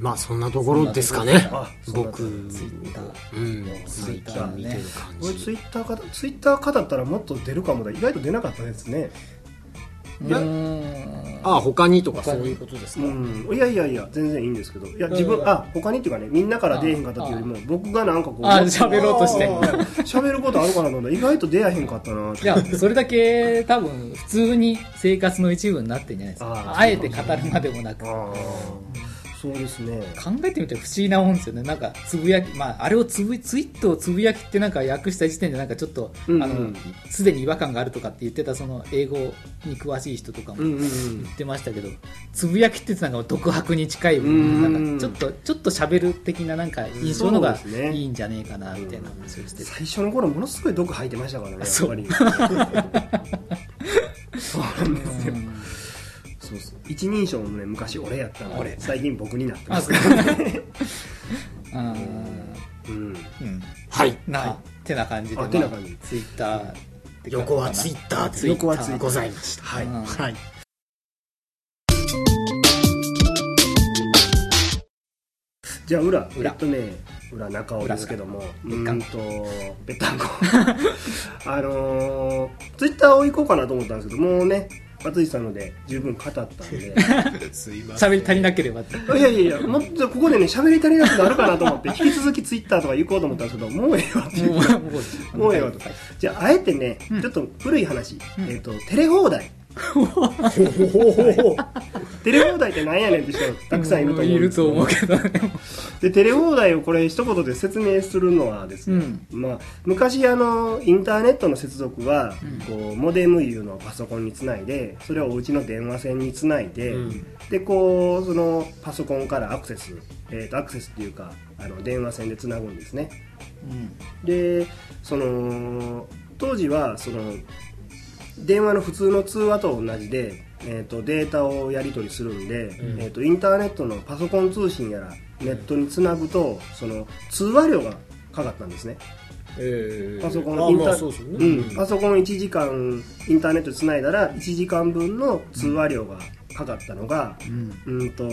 まあそんなところですかね。あ僕ツイッター。うん。ツイッター。ね最近見てる感じツイッターかツイッター語ったらもっと出るかもだ。意外と出なかったですね。うんああ他にとかそういうことですか、うん、いやいやいや全然いいんですけど。いや自分あ他にっていうかねみんなから出えへんかったっていうよりも僕がなんかこうあ喋ろうとして。喋ることあるかなと思ったら意外と出会えへんかったないやそれだけ多分普通に生活の一部になってんじゃないですか。あえて語るまでもなく。あそうですね。えてみて不思議なもんですよね。なんかつぶやきまああれをつぶツイートをつぶやきってなんか訳した時点でなんかちょっとうんうん。あのすでに違和感があるとかって言ってたその英語に詳しい人とかもうんうん言ってましたけど、つぶやきってなんか独白に近い部うん分なんかちょっとちょっと喋る的ななんか印象のがいいんじゃねえかなみたいな話をしてて、最初の頃ものすごい毒吐いてましたからねやっそう。ぱ りそうなんですよ。うんそうそう。一人称もね昔俺やったの俺。最近僕になってまあすそう。あー。うん。うん。はい。な、てな感じで、あてな感じ。ツイッターって感じかな。横はツイッターという横はツイッター。ございました。はい。うんはい。じゃあ裏。裏。えっとね裏中尾ですけども。う裏裏ーんとぺったんこあのー、ツイッターを行こうかなと思ったんですけどもうね松井さんので十分語ったんで。すいません。喋り足りなければって。いやいやいやもっとここでね喋り足りなくなるかなと思って 引き続きツイッターとか行こうと思ったんですけどもうええわっていう。もうええわとはいじゃああえてね、うんちょっと古い話、うんえっ、とテレ放題テレ放題ってなんやねんって人たくさんいると思うんいると思うけどね。でテレ放題をこれ一言で説明するのはですね、まあ、昔あのインターネットの接続は、うんこうモデムいうのをパソコンにつないでそれをお家の電話線につないで、うん。でこうそのパソコンからアクセス、えー、とアクセスっていうかあの電話線でつなぐんですね。うん。でその当時はその電話の普通の通話と同じで、えー、とデータをやり取りするんで、うん。えー、とインターネットのパソコン通信やらネットにつなぐとその通話料がかかったんですね、えー。パソコンあインタまあそうですよね。うん、パソコン1時間インターネットでつないだら1時間分の通話料がかかったのが、うん。うん、と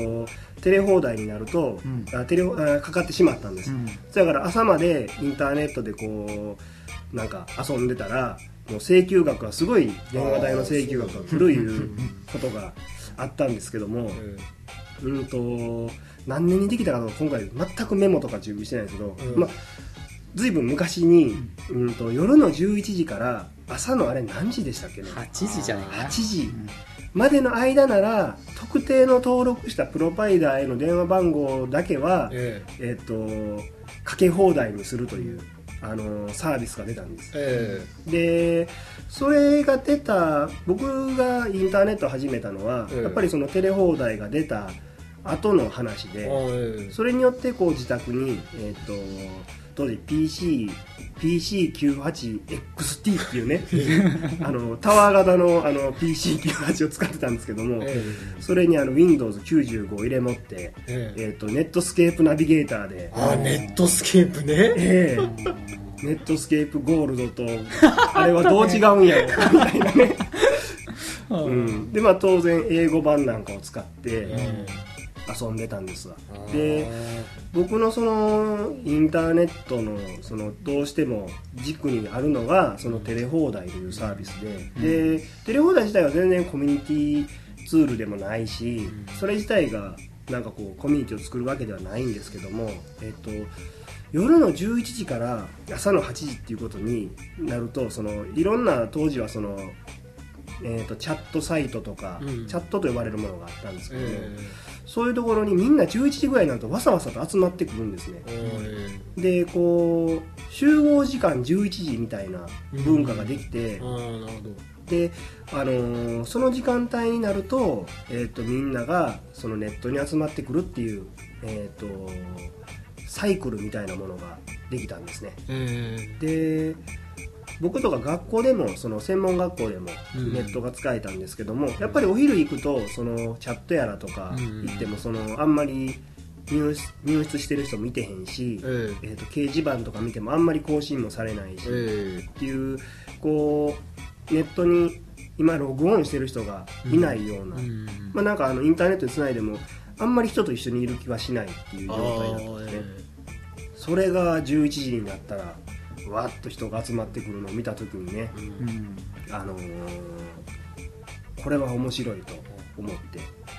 テレ放題になると、うん。あテレあかかってしまったんです、うん。だから朝までインターネットでこうなんか遊んでたらもう請求額がすごい電話代の請求額が来るいうことがあったんですけども、うん。うんと何年にできたかと今回全くメモとか準備してないんですけど、うん。まあずいぶん昔に、うん、と夜の11時から朝のあれ何時でしたっけね？8時じゃないかな。8時。までの間なら特定の登録したプロバイダーへの電話番号だけは、え。えっ、とかけ放題にするというあのサービスが出たんですええ。でそれが出た僕がインターネットを始めたのは、ええ。やっぱりそのテレ放題が出た後の話えで、ええ。それによってこう自宅に、えっと当時 PC PC98XT っていうね あのタワー型のあの PC98 を使ってたんですけども、えそれにあの Windows95 を入れ持って、ええ。えっとネットスケープナビゲーターで、あネットスケープね。ええ。ネットスケープゴールドと あれはどう違うんやろみたいなね、うん、でまあ当然英語版なんかを使ってえ遊んでたんですわ。えで僕のそのインターネットのそのどうしても軸にあるのがそのテレ放題というサービスで、でテレ放題自体は全然コミュニティツールでもないしそれ自体がなんかこうコミュニティを作るわけではないんですけどもえっと夜の11時から朝の8時っていうことになるとそのいろんな当時はその、えー、とチャットサイトとか、うん。チャットと呼ばれるものがあったんですけども、えそういうところにみんな11時ぐらいになるとわさわさと集まってくるんですね。ええでこう集合時間11時みたいな文化ができて、で、あのーその時間帯になると,、えー、とみんながそのネットに集まってくるっていう、えー、とサイクルみたいなものができたんですね。えで僕とか学校でもその専門学校でもうん。ネットが使えたんですけども、やっぱりお昼行くとそのチャットやらとかうん。行ってもそのあんまり入室入室してる人見てへんし、ええ。ー、と掲示板とか見てもあんまり更新もされないし、えっていうこうネットに今ログオンしてる人がいないような、うん。まあ、なんかあのインターネットでつないでもあんまり人と一緒にいる気はしないっていう状態だったんですねそれが11時になったらわっと人が集まってくるのを見た時にね、うん。あのーこれは面白いと思っ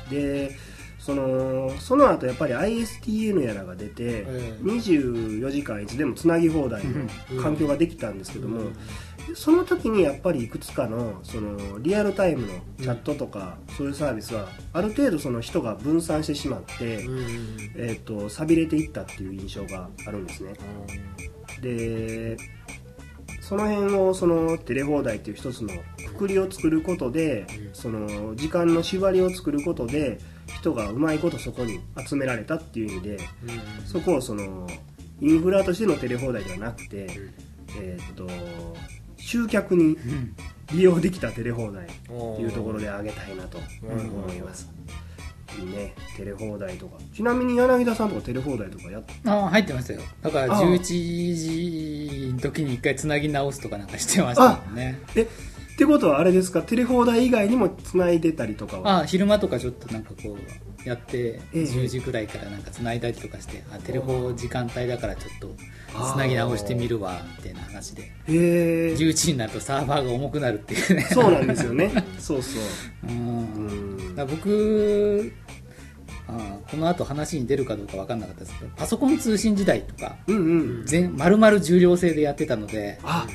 て。でそのその後やっぱり ISTN やらが出て、ええ。24時間いつでもつなぎ放題の環境ができたんですけども、その時にやっぱりいくつかのそのリアルタイムのチャットとか、そういうサービスはある程度その人が分散してしまって、うん。えー、と寂れていったっていう印象があるんですねでその辺をそのテレ放題っていう一つのくくりを作ることで、うん。その時間の縛りを作ることで人がうまいことそこに集められたっていう意味でうんそこをそのインフラとしてのテレ放題ではなくて、えーっと集客にうん。利用できたテレ放題っていうところであげたいなとうん。思います、ねテレ放題とか。ちなみに柳田さんとかテレ放題とかやっああ入ってましたよ。だからああ。11時の時に一回つなぎ直すとかなんかしてましたもんね。えってことはあれですか？テレ放題以外にもつないでたりとかは？ああ昼間とかちょっとなんかこうやってええ10時ぐらいからなんかつないだりとかしてあテレフォ時間帯だからちょっとつなぎ直してみるわみたいな話で。へえ11時になるとサーバーが重くなるっていうね。そうなんですよね。そうそう。うん。うん。だ僕あこの後話に出るかどうか分かんなかったですけどパソコン通信時代とかうんうん。全丸々重量制でやってたのであ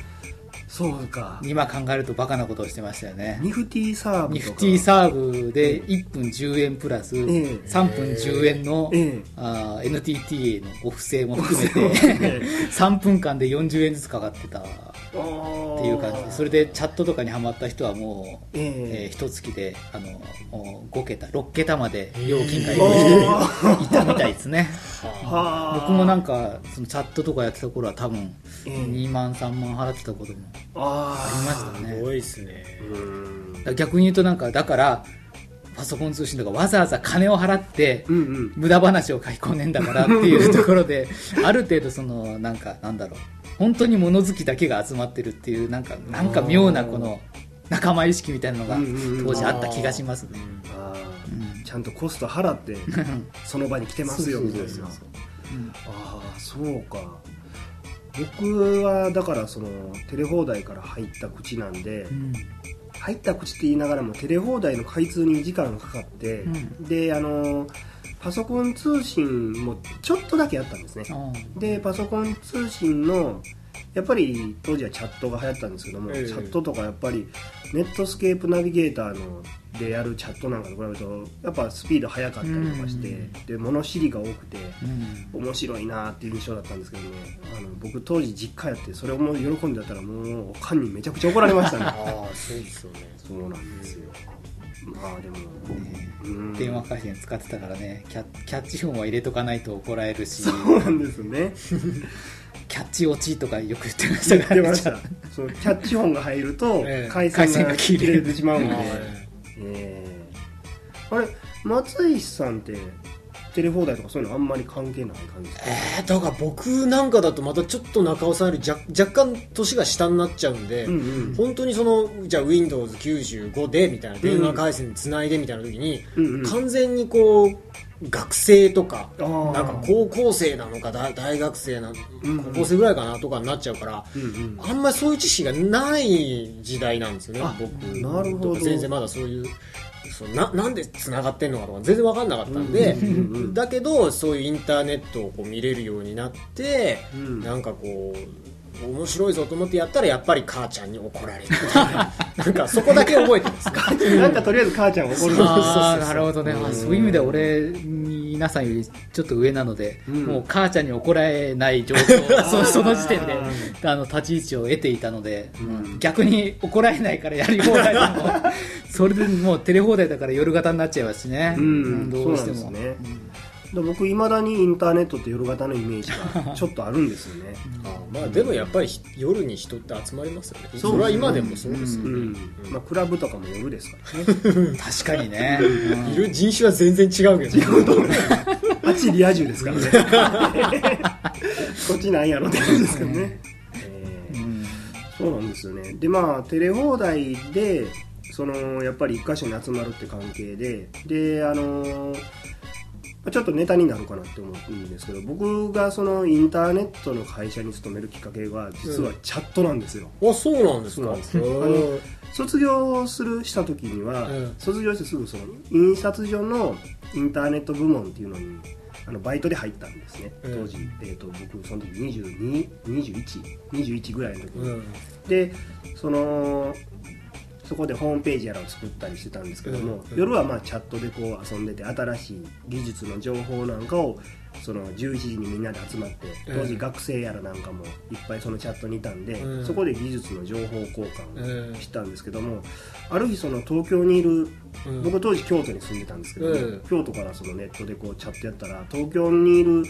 そうか。今考えるとバカなことをしてましたよね。ニフティサーブニフティサーブで1分10円プラスえ3分10円のええ。あー NTT のお布施も含めて3 分間で40円ずつかかってたっていう感じ。でそれでチャットとかにはまった人はもう、ええ。えー一月であのもう5桁6桁まで料金がいいいたみたいですね。はあ。僕もなんかそのチャットとかやってた頃は多分ええ。2万3万払ってたこともあありましたね。すごいですね。逆に言うとなんかだからパソコン通信とかわざわざ金を払って無駄話を書き込んでんだからっていうところである程度そのなんかなんだろう本当に物好きだけが集まってるっていうなんかなんか妙なこの仲間意識みたいなのが当時あった気がしますね、あうん。ーちゃんとコスト払って その場に来てますよみたいな。ああそうか。僕はだからそのテレ放題から入った口なんで、うん。入った口って言いながらもテレ放題の開通に時間がかかって、うん。であのパソコン通信もちょっとだけやったんですね。あでパソコン通信のやっぱり当時はチャットが流行ったんですけども、ええ。チャットとかやっぱりネットスケープナビゲーターのでやるチャットなんかと比べるとやっぱスピード速かったりとかして、うん。で物知りが多くてうん。面白いなっていう印象だったんですけどねあの僕当時実家やってそれをもう喜んでたらもうおかんにめちゃくちゃ怒られましたね。ああそうですよね。そうなんですよまあでも、ね。うん。電話回線使ってたからね。キャキャッチフォンは入れとかないと怒られるし。そうなんですよね。キャッチ落ちとかよく言ってましたからね。言ってました。そのキャッチ音が入るとええ。回回線線が切れるれてしまうんで、はいええ。あれ松井さんってテレ放題とかそういうのあんまり関係ない感じ。ですかえー、だから僕なんかだとまたちょっと中尾さんより若若干年が下になっちゃうんで、うんうん。本当にそのじゃあ Windows95 でみたいな電話回線つないでみたいな時に、うんうん。完全にこう学生とかなんか高校生なのか大大学生なうん高校生ぐらいかなとかになっちゃうから、うんうん。あんまりそういう知識がない時代なんですよねあ僕。なるほど。全然まだそういうそうななんでつながってんのかとか全然分かんなかったんで、うんうんうんだけどそういうインターネットをこう見れるようになって、うん。なんかこう面白いぞと思ってやったらやっぱり母ちゃんに怒られるみたいな なんかそこだけ覚えてます。ねなんかとりあえず母ちゃん怒るああなるほどね、うんあそういう意味では俺皆さんよりちょっと上なので、うん。もう母ちゃんに怒られない状況 そその時点でああの立ち位置を得ていたので、うん。逆に怒られないからやり放題でも それでもうテレ放題だから夜型になっちゃいますしね、うん。どうしても。そうですねだから僕いまだにインターネットって夜型のイメージが ちょっとあるんですよね。あまあでもやっぱり夜に人って集まりますよね。それは今でもそうですよね、うん。まあクラブとかも夜ですからね。確かにね、う んいる人種は全然違うけど。あっちリア充ですからね。こっちなんやろって感じですけどね、えー。うんそうなんですよね。でまあテレ放題でそのやっぱり一箇所に集まるって関係で。であのちょっとネタになるかなって思うんですけど僕がそのインターネットの会社に勤めるきっかけが実はチャットなんですよ、あそうなんですか？そうなんです。へー。卒業するした時には、うん。卒業してすぐその印刷所のインターネット部門っていうのにあのバイトで入ったんですね、うん。当時、えー、と僕その時222121ぐらいの時に、うん。でそのそこでホームページやらを作ったりしてたんですけども、うん。夜はまあチャットでこう遊んでて新しい技術の情報なんかをその11時にみんなで集まって当時うん学生やらなんかもいっぱいそのチャットにいたんで、うん。そこで技術の情報交換うんをしたんですけども、ある日その東京にいるうん。僕当時京都に住んでたんですけど京都からそのネットでこうチャットやったら東京にいる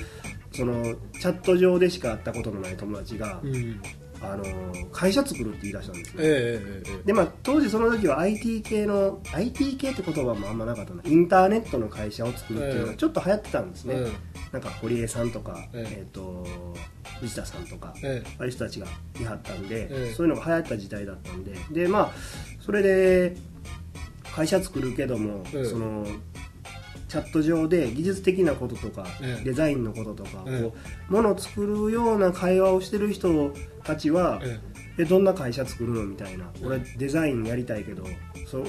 そのチャット上でしか会ったことのない友達が、うんあの会社作るって言い出したんですね、えええええでまあ当時その時は IT 系の IT 系って言葉もあんまなかったなインターネットの会社を作るっていうのがちょっと流行ってたんですね、えうんなんか堀江さんとか、ええ。えー、と藤田さんとか、えああいう人たちがいはったんで、ええ。そういうのが流行った時代だったんで。でまあそれで会社作るけども、ええ。そのチャット上で技術的なこととか、ええ。デザインのこととか、ええこう物を作るような会話をしてる人たちは、ええ。どんな会社作るのみたいな。俺デザインやりたいけどそう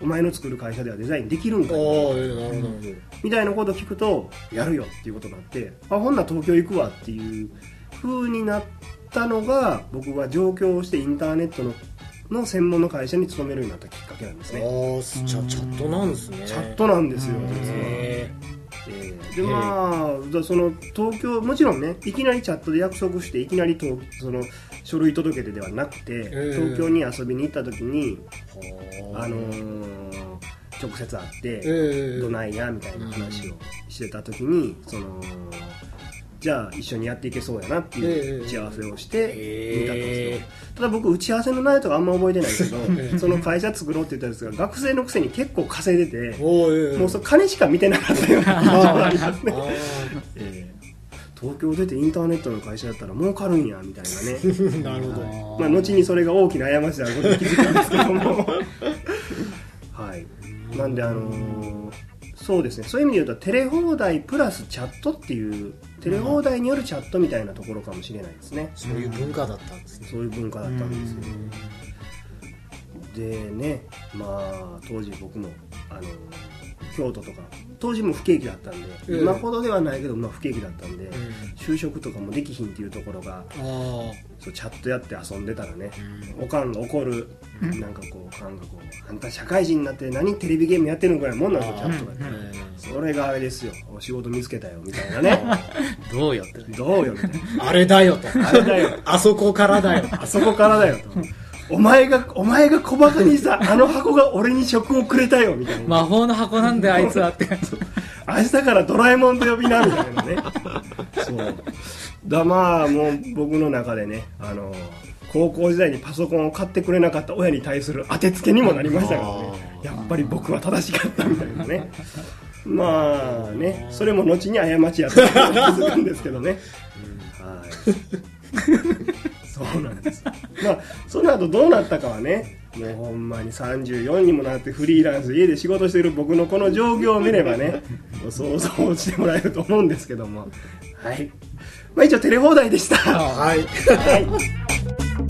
お前の作る会社ではデザインできるんかええなるほどなるほど。みたいなことを聞くとやるよっていうことになってあほんなら東京行くわっていう風になったのが僕が上京してインターネットのの専門の会社に勤めるようになったきっかけなんですね。ああじゃあチャットなんですね。チャットなんですようん。実はへえー。でまあだその東京もちろんねいきなりチャットで約束していきなりとその書類届けてではなくて、え東京に遊びに行った時に、あのー直接会って、ええどないやみたいな話をしてた時にそのじゃあ一緒にやっていけそうやなっていう打ち合わせをして見たんですよ、ただ僕打ち合わせの内容とかあんま覚えてないけど、その会社作ろうって言ったんですが学生のくせに結構稼いでて、もうそ金しか見てなかったような ありますねあええ。東京出てインターネットの会社だったら儲かるんやみたいなね。ーなるほど。まあ後にそれが大きな過ちであることに気づくんですけども。はい。なんであのーそうですね。そういう意味で言うとテレ放題プラスチャットっていうテレ放題によるチャットみたいなところかもしれないですね。そういう文化だったんですね。そういう文化だったんですよ。でねまあ当時僕もあの京都とか当時も不景気だったんで、ええ。今ほどではないけど、まあ、不景気だったんで、ん。就職とかもできひんっていうところがあそうチャットやって遊んでたらね、おかんが怒る、なんかこうおかんがこうあんた社会人になって何テレビゲームやってるんかいもんなんですよチャットが、あそれがあれですよ。お仕事見つけたよみたいなね。どうよって。ねどうよみたいな。あれだよと。あれだよ。あそこからだよあそこからだよと。お前が、お前が小馬鹿にした、あの箱が俺に職をくれたよ、みたいな。魔法の箱なんだよあいつはって感じ明日からドラえもんと呼びな、みたいなね。そう。だ、まあ、もう僕の中でね、あの、高校時代にパソコンを買ってくれなかった親に対する当てつけにもなりましたからね。やっぱり僕は正しかったみたいなね。まあね、それも後に過ちやったと気づくんですけどね。はい。そうなんです。まあ、その後どうなったかはね、もうほんまに34にもなってフリーランス、家で仕事してる僕のこの状況を見ればね、想像してもらえると思うんですけども。はい。まあ一応テレ放題でした。はいはい。